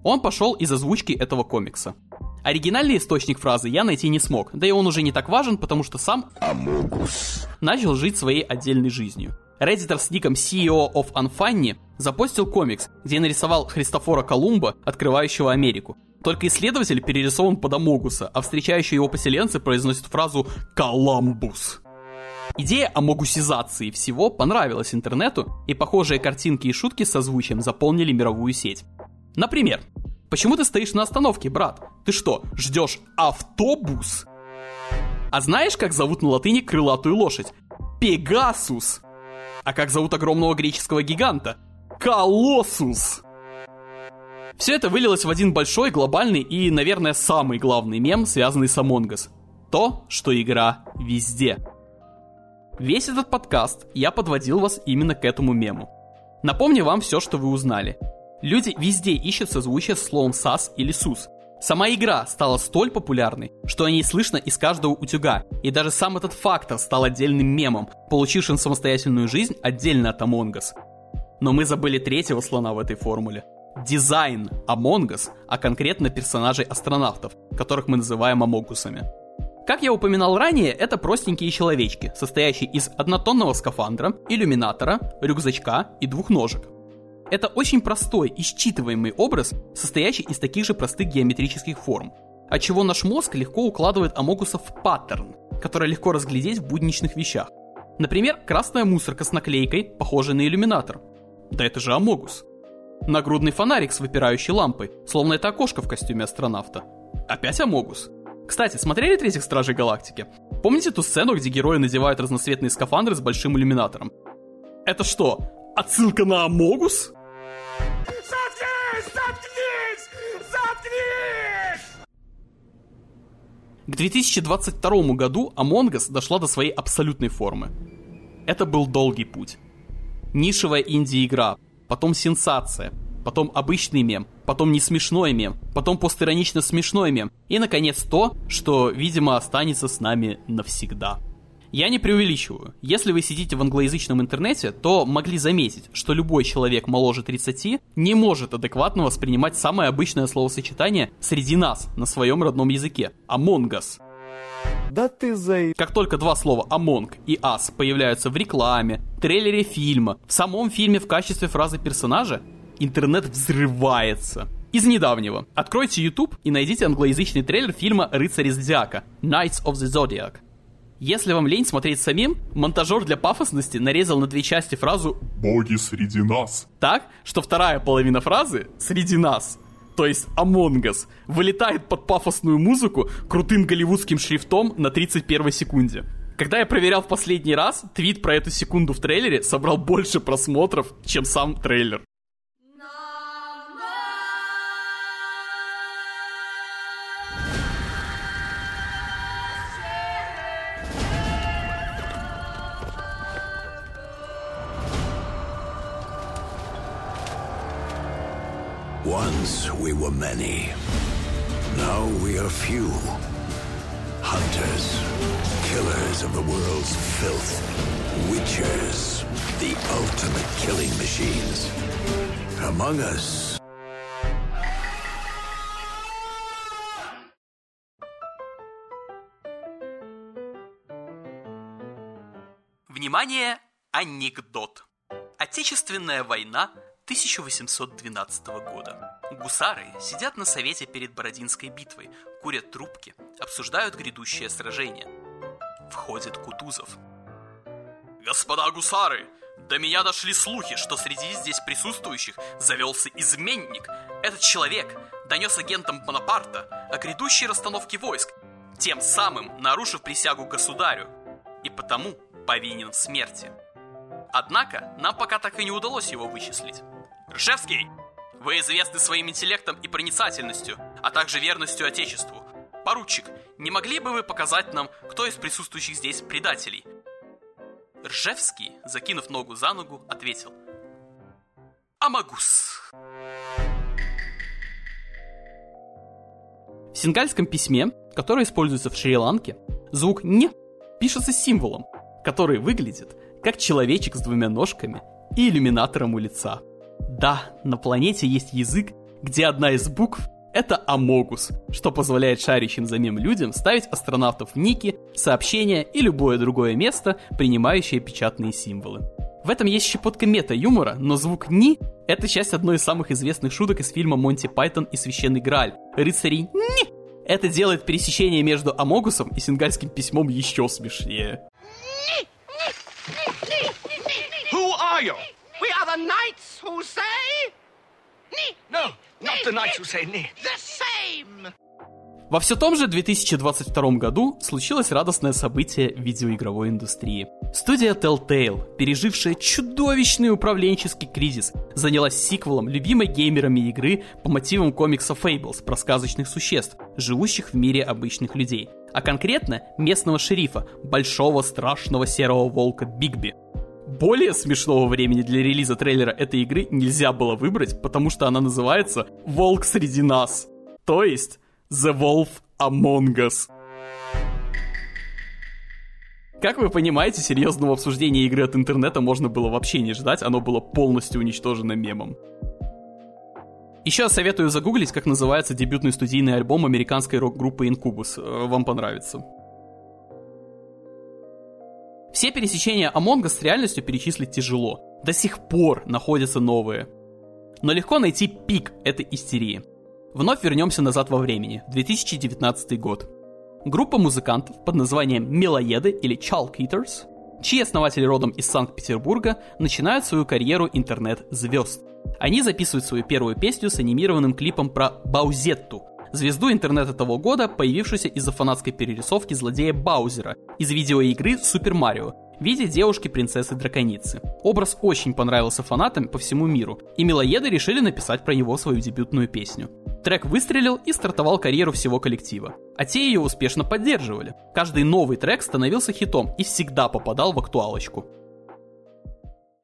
S1: Он пошел из озвучки этого комикса. Оригинальный источник фразы я найти не смог, да и он уже не так важен, потому что сам
S6: Амогус.
S1: начал жить своей отдельной жизнью. Реддитор с ником CEO of Unfunny запостил комикс, где нарисовал Христофора Колумба, открывающего Америку. Только исследователь перерисован под Амогуса, а встречающие его поселенцы произносят фразу «Коламбус». Идея амогусизации всего понравилась интернету, и похожие картинки и шутки с озвучием заполнили мировую сеть. Например, «Почему ты стоишь на остановке, брат? Ты что, ждешь автобус?» А знаешь, как зовут на латыни крылатую лошадь? Пегасус! А как зовут огромного греческого гиганта? Колоссус! Все это вылилось в один большой, глобальный и, наверное, самый главный мем, связанный с Among Us. То, что игра везде. Весь этот подкаст я подводил вас именно к этому мему. Напомню вам все, что вы узнали. Люди везде ищут созвучие с словом «сас» или «сус». Сама игра стала столь популярной, что о ней слышно из каждого утюга, и даже сам этот фактор стал отдельным мемом, получившим самостоятельную жизнь отдельно от Among Us. Но мы забыли третьего слона в этой формуле. Дизайн Among Us, а конкретно персонажей астронавтов, которых мы называем амогусами. Как я упоминал ранее, это простенькие человечки, состоящие из однотонного скафандра, иллюминатора, рюкзачка и двух ножек. Это очень простой и считываемый образ, состоящий из таких же простых геометрических форм, отчего наш мозг легко укладывает амогусов в паттерн, который легко разглядеть в будничных вещах. Например, красная мусорка с наклейкой, похожая на иллюминатор. Да это же амогус. Нагрудный фонарик с выпирающей лампой, словно это окошко в костюме астронавта. Опять амогус. Кстати, смотрели «Третьих Стражей Галактики»? Помните ту сцену, где герои надевают разноцветные скафандры с большим иллюминатором? Это что, отсылка на Амогус? К 2022 году Among Us дошла до своей абсолютной формы. Это был долгий путь. Нишевая инди-игра, потом сенсация, потом обычный мем, потом не смешной мем, потом постиронично смешной мем, и, наконец, то, что, видимо, останется с нами навсегда. Я не преувеличиваю. Если вы сидите в англоязычном интернете, то могли заметить, что любой человек моложе 30 не может адекватно воспринимать самое обычное словосочетание среди нас на своем родном языке – Among Us.
S9: Да ты за...
S1: Как только два слова Among и Us появляются в рекламе, трейлере фильма, в самом фильме в качестве фразы персонажа, интернет взрывается. Из недавнего. Откройте YouTube и найдите англоязычный трейлер фильма «Рыцари Зодиака» Knights of the Zodiac. Если вам лень смотреть самим, монтажер для пафосности нарезал на две части фразу
S3: Боги среди нас.
S1: так, что вторая половина фразы «среди нас», то есть Among Us, вылетает под пафосную музыку крутым голливудским шрифтом на 31 секунде. Когда я проверял в последний раз, твит про эту секунду в трейлере собрал больше просмотров, чем сам трейлер.
S6: were many. Now we are few. Hunters, killers of the world's filth. Witchers, the ultimate killing machines. Among us.
S1: Внимание, анекдот. Отечественная война 1812 года. Гусары сидят на совете перед Бородинской битвой, курят трубки, обсуждают грядущее сражение. Входит Кутузов. Господа гусары, до меня дошли слухи, что среди здесь присутствующих завелся изменник. Этот человек донес агентам Бонапарта о грядущей расстановке войск, тем самым нарушив присягу государю, и потому повинен в смерти. Однако, нам пока так и не удалось его вычислить. Ржевский, вы известны своим интеллектом и проницательностью, а также верностью Отечеству. Поручик, не могли бы вы показать нам, кто из присутствующих здесь предателей? Ржевский, закинув ногу за ногу, ответил. Амагус. В сингальском письме, которое используется в Шри-Ланке, звук «не» пишется символом, который выглядит как человечек с двумя ножками и иллюминатором у лица. Да, на планете есть язык, где одна из букв — это амогус, что позволяет шарящим за мем людям ставить астронавтов в ники, сообщения и любое другое место, принимающее печатные символы. В этом есть щепотка мета-юмора, но звук «ни» — это часть одной из самых известных шуток из фильма «Монти Пайтон и Священный Грааль» рыцарей «ни». Это делает пересечение между амогусом и сингальским письмом еще смешнее.
S10: Who are you? We are the knights who say... Ni. No, not the knights who say ni. The same.
S1: Во все том же 2022 году случилось радостное событие в видеоигровой индустрии. Студия Telltale, пережившая чудовищный управленческий кризис, занялась сиквелом любимой геймерами игры по мотивам комикса Fables про сказочных существ, живущих в мире обычных людей. А конкретно местного шерифа, большого страшного серого волка Бигби. Более смешного времени для релиза трейлера этой игры нельзя было выбрать, потому что она называется «Волк среди нас». То есть The Wolf Among Us. Как вы понимаете, серьезного обсуждения игры от интернета можно было вообще не ждать, оно было полностью уничтожено мемом. Еще советую загуглить, как называется дебютный студийный альбом американской рок-группы Incubus. Э, вам понравится. Все пересечения Among Us с реальностью перечислить тяжело. До сих пор находятся новые. Но легко найти пик этой истерии. Вновь вернемся назад во времени, в 2019 год. Группа музыкантов под названием Мелоеды или Chalk чьи основатели родом из Санкт-Петербурга, начинают свою карьеру интернет-звезд. Они записывают свою первую песню с анимированным клипом про Баузетту, звезду интернета того года, появившуюся из-за фанатской перерисовки злодея Баузера из видеоигры Супер Марио, в виде девушки-принцессы-драконицы. Образ очень понравился фанатам по всему миру, и милоеды решили написать про него свою дебютную песню. Трек выстрелил и стартовал карьеру всего коллектива. А те ее успешно поддерживали. Каждый новый трек становился хитом и всегда попадал в актуалочку.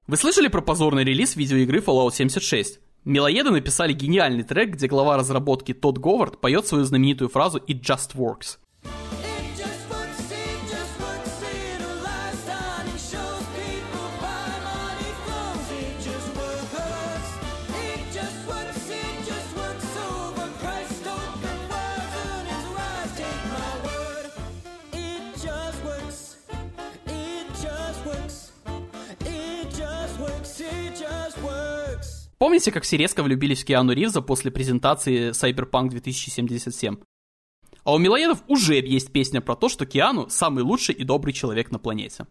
S1: Вы слышали про позорный релиз видеоигры Fallout 76? Милоеды написали гениальный трек, где глава разработки Тодд Говард поет свою знаменитую фразу «It just works». Помните, как все резко влюбились в Киану Ривза после презентации Cyberpunk 2077? А у Милоедов уже есть песня про то, что Киану самый лучший и добрый человек на планете.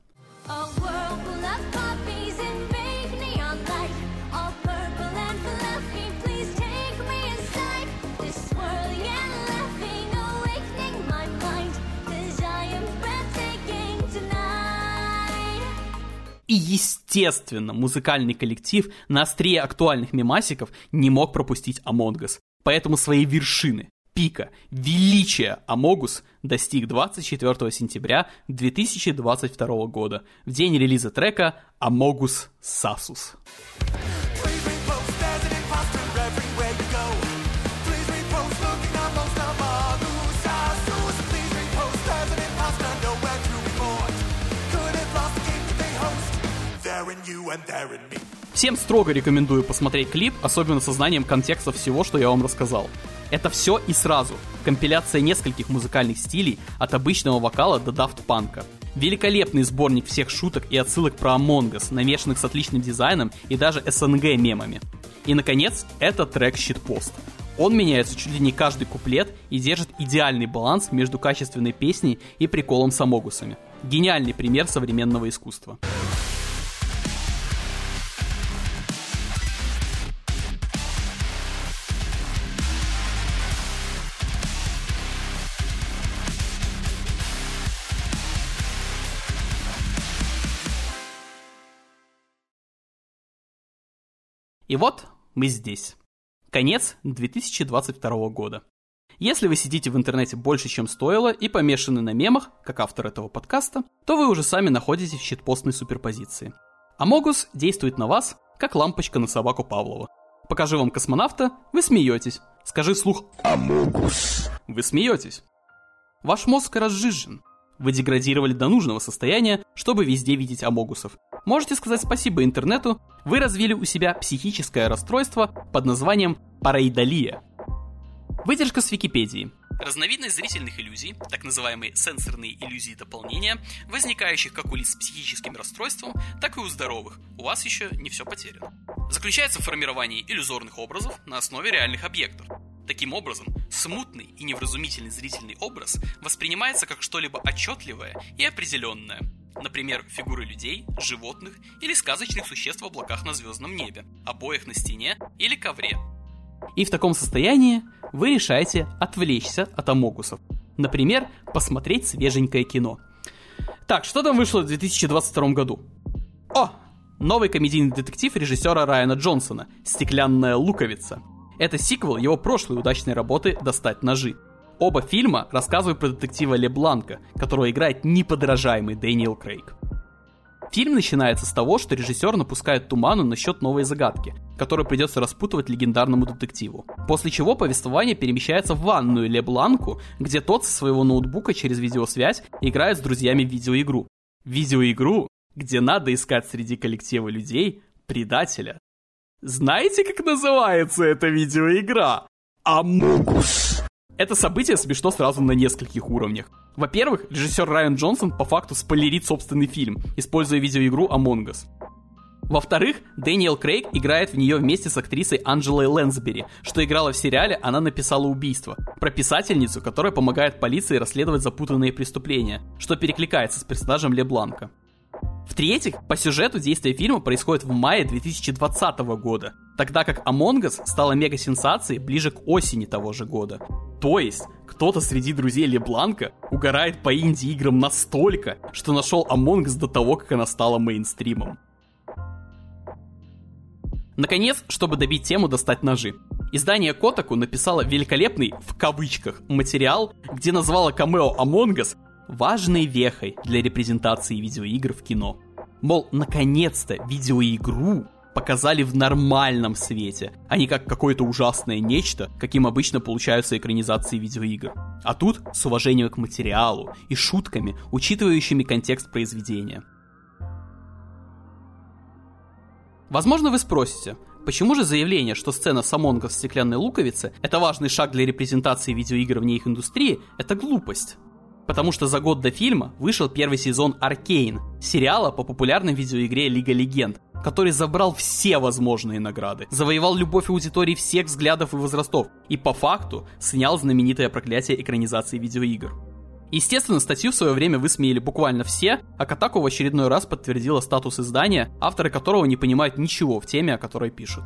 S1: И, естественно, музыкальный коллектив на острие актуальных мемасиков не мог пропустить Among. Поэтому своей вершины, пика, величия Амогус достиг 24 сентября 2022 года, в день релиза трека Amogus Sasus. Всем строго рекомендую посмотреть клип, особенно со знанием контекста всего, что я вам рассказал. Это все и сразу. Компиляция нескольких музыкальных стилей, от обычного вокала до дафт панка. Великолепный сборник всех шуток и отсылок про Among Us, намешанных с отличным дизайном и даже СНГ мемами. И, наконец, это трек «Щитпост». Он меняется чуть ли не каждый куплет и держит идеальный баланс между качественной песней и приколом с амогусами. Гениальный пример современного искусства. И вот мы здесь. Конец 2022 года. Если вы сидите в интернете больше, чем стоило, и помешаны на мемах, как автор этого подкаста, то вы уже сами находитесь в щитпостной суперпозиции. Амогус действует на вас, как лампочка на собаку Павлова. Покажи вам космонавта, вы смеетесь. Скажи вслух «Амогус». Вы смеетесь. Ваш мозг разжижен. Вы деградировали до нужного состояния, чтобы везде видеть амогусов. Можете сказать спасибо интернету, вы развили у себя психическое расстройство под названием параидолия. Выдержка с Википедии. Разновидность зрительных иллюзий, так называемые сенсорные иллюзии дополнения, возникающих как у лиц с психическим расстройством, так и у здоровых. У вас еще не все потеряно. Заключается в формировании иллюзорных образов на основе реальных объектов. Таким образом, смутный и невразумительный зрительный образ воспринимается как что-либо отчетливое и определенное. Например, фигуры людей, животных или сказочных существ в облаках на звездном небе, обоих на стене или ковре. И в таком состоянии вы решаете отвлечься от амогусов. Например, посмотреть свеженькое кино. Так, что там вышло в 2022 году? О! Новый комедийный детектив режиссера Райана Джонсона «Стеклянная луковица». Это сиквел его прошлой удачной работы «Достать ножи». Оба фильма рассказывают про детектива Ле Бланка, которого играет неподражаемый Дэниел Крейг. Фильм начинается с того, что режиссер напускает туману насчет новой загадки, которую придется распутывать легендарному детективу. После чего повествование перемещается в ванную Ле Бланку, где тот со своего ноутбука через видеосвязь играет с друзьями в видеоигру. Видеоигру, где надо искать среди коллектива людей предателя. Знаете, как называется эта видеоигра? Амогус. Это событие смешно сразу на нескольких уровнях. Во-первых, режиссер Райан Джонсон по факту спойлерит собственный фильм, используя видеоигру Among Us. Во-вторых, Дэниел Крейг играет в нее вместе с актрисой Анджелой Лэнсбери, что играла в сериале «Она написала убийство», про писательницу, которая помогает полиции расследовать запутанные преступления, что перекликается с персонажем Ле Бланка. В-третьих, по сюжету действие фильма происходит в мае 2020 года, тогда как Among Us стала мега-сенсацией ближе к осени того же года. То есть, кто-то среди друзей Лебланка угорает по инди-играм настолько, что нашел Among Us до того, как она стала мейнстримом. Наконец, чтобы добить тему, достать ножи. Издание Котаку написало великолепный, в кавычках, материал, где назвало камео Among Us важной вехой для репрезентации видеоигр в кино. Мол, наконец-то видеоигру показали в нормальном свете, а не как какое-то ужасное нечто, каким обычно получаются экранизации видеоигр. А тут с уважением к материалу и шутками, учитывающими контекст произведения. Возможно, вы спросите, почему же заявление, что сцена с Амонга в стеклянной луковице – это важный шаг для репрезентации видеоигр вне их индустрии – это глупость? Потому что за год до фильма вышел первый сезон Аркейн, сериала по популярной видеоигре Лига Легенд, который забрал все возможные награды, завоевал любовь аудитории всех взглядов и возрастов, и по факту снял знаменитое проклятие экранизации видеоигр. Естественно, статью в свое время высмеяли буквально все, а Катаку в очередной раз подтвердила статус издания, авторы которого не понимают ничего в теме, о которой пишут.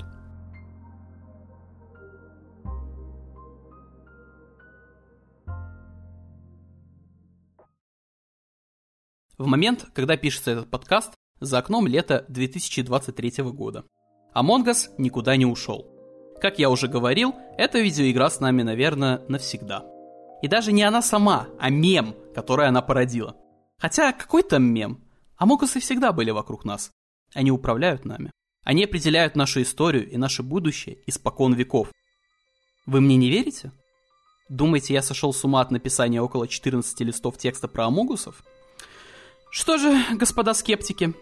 S1: В момент, когда пишется этот подкаст, за окном лето 2023 года. Among Us никуда не ушел. Как я уже говорил, эта видеоигра с нами, наверное, навсегда. И даже не она сама, а мем, который она породила. Хотя какой там мем? Among Us всегда были вокруг нас. Они управляют нами. Они определяют нашу историю и наше будущее испокон веков. Вы мне не верите? Думаете, я сошел с ума от написания около 14 листов текста про амогусов? Что же, господа скептики,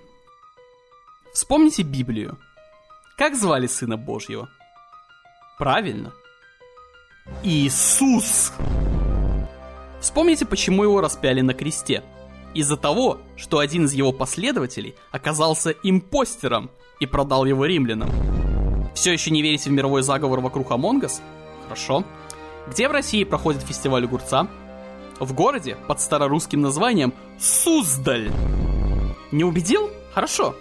S1: вспомните Библию. Как звали Сына Божьего? Правильно. Иисус! Вспомните, почему его распяли на кресте. Из-за того, что один из его последователей оказался импостером и продал его римлянам. Все еще не верите в мировой заговор вокруг Among Us? Хорошо. Где в России проходит фестиваль огурца? В городе под старорусским названием Суздаль. Не убедил? Хорошо.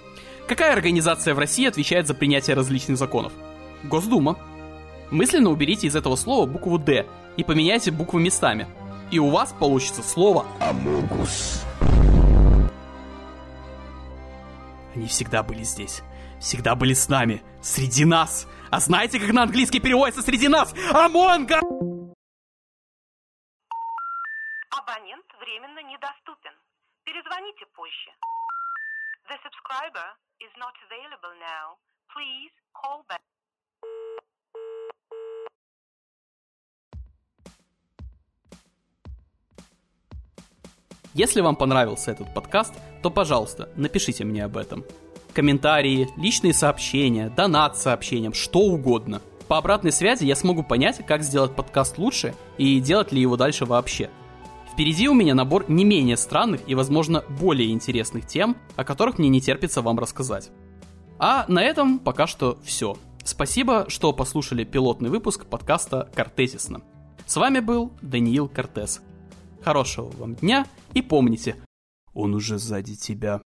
S1: Какая организация в России отвечает за принятие различных законов? Госдума. Мысленно уберите из этого слова букву «Д» и поменяйте буквы местами. И у вас получится слово «Амогус». Они всегда были здесь. всегда были с нами, среди нас. А знаете, как на английский переводится «среди нас»? Амонга!
S11: Временно недоступен. Перезвоните позже. The subscriber is not available now. Please call back.
S1: Если вам понравился этот подкаст, то, пожалуйста, напишите мне об этом. Комментарии, личные сообщения, донат с сообщением, что угодно. По обратной связи я смогу понять, как сделать подкаст лучше и делать ли его дальше вообще. Впереди у меня набор не менее странных и, возможно, более интересных тем, о которых мне не терпится вам рассказать. А на этом пока что все. Спасибо, что послушали пилотный выпуск подкаста «Кортезисно». С вами был Даниил Кортес. Хорошего вам дня и помните, он уже сзади тебя.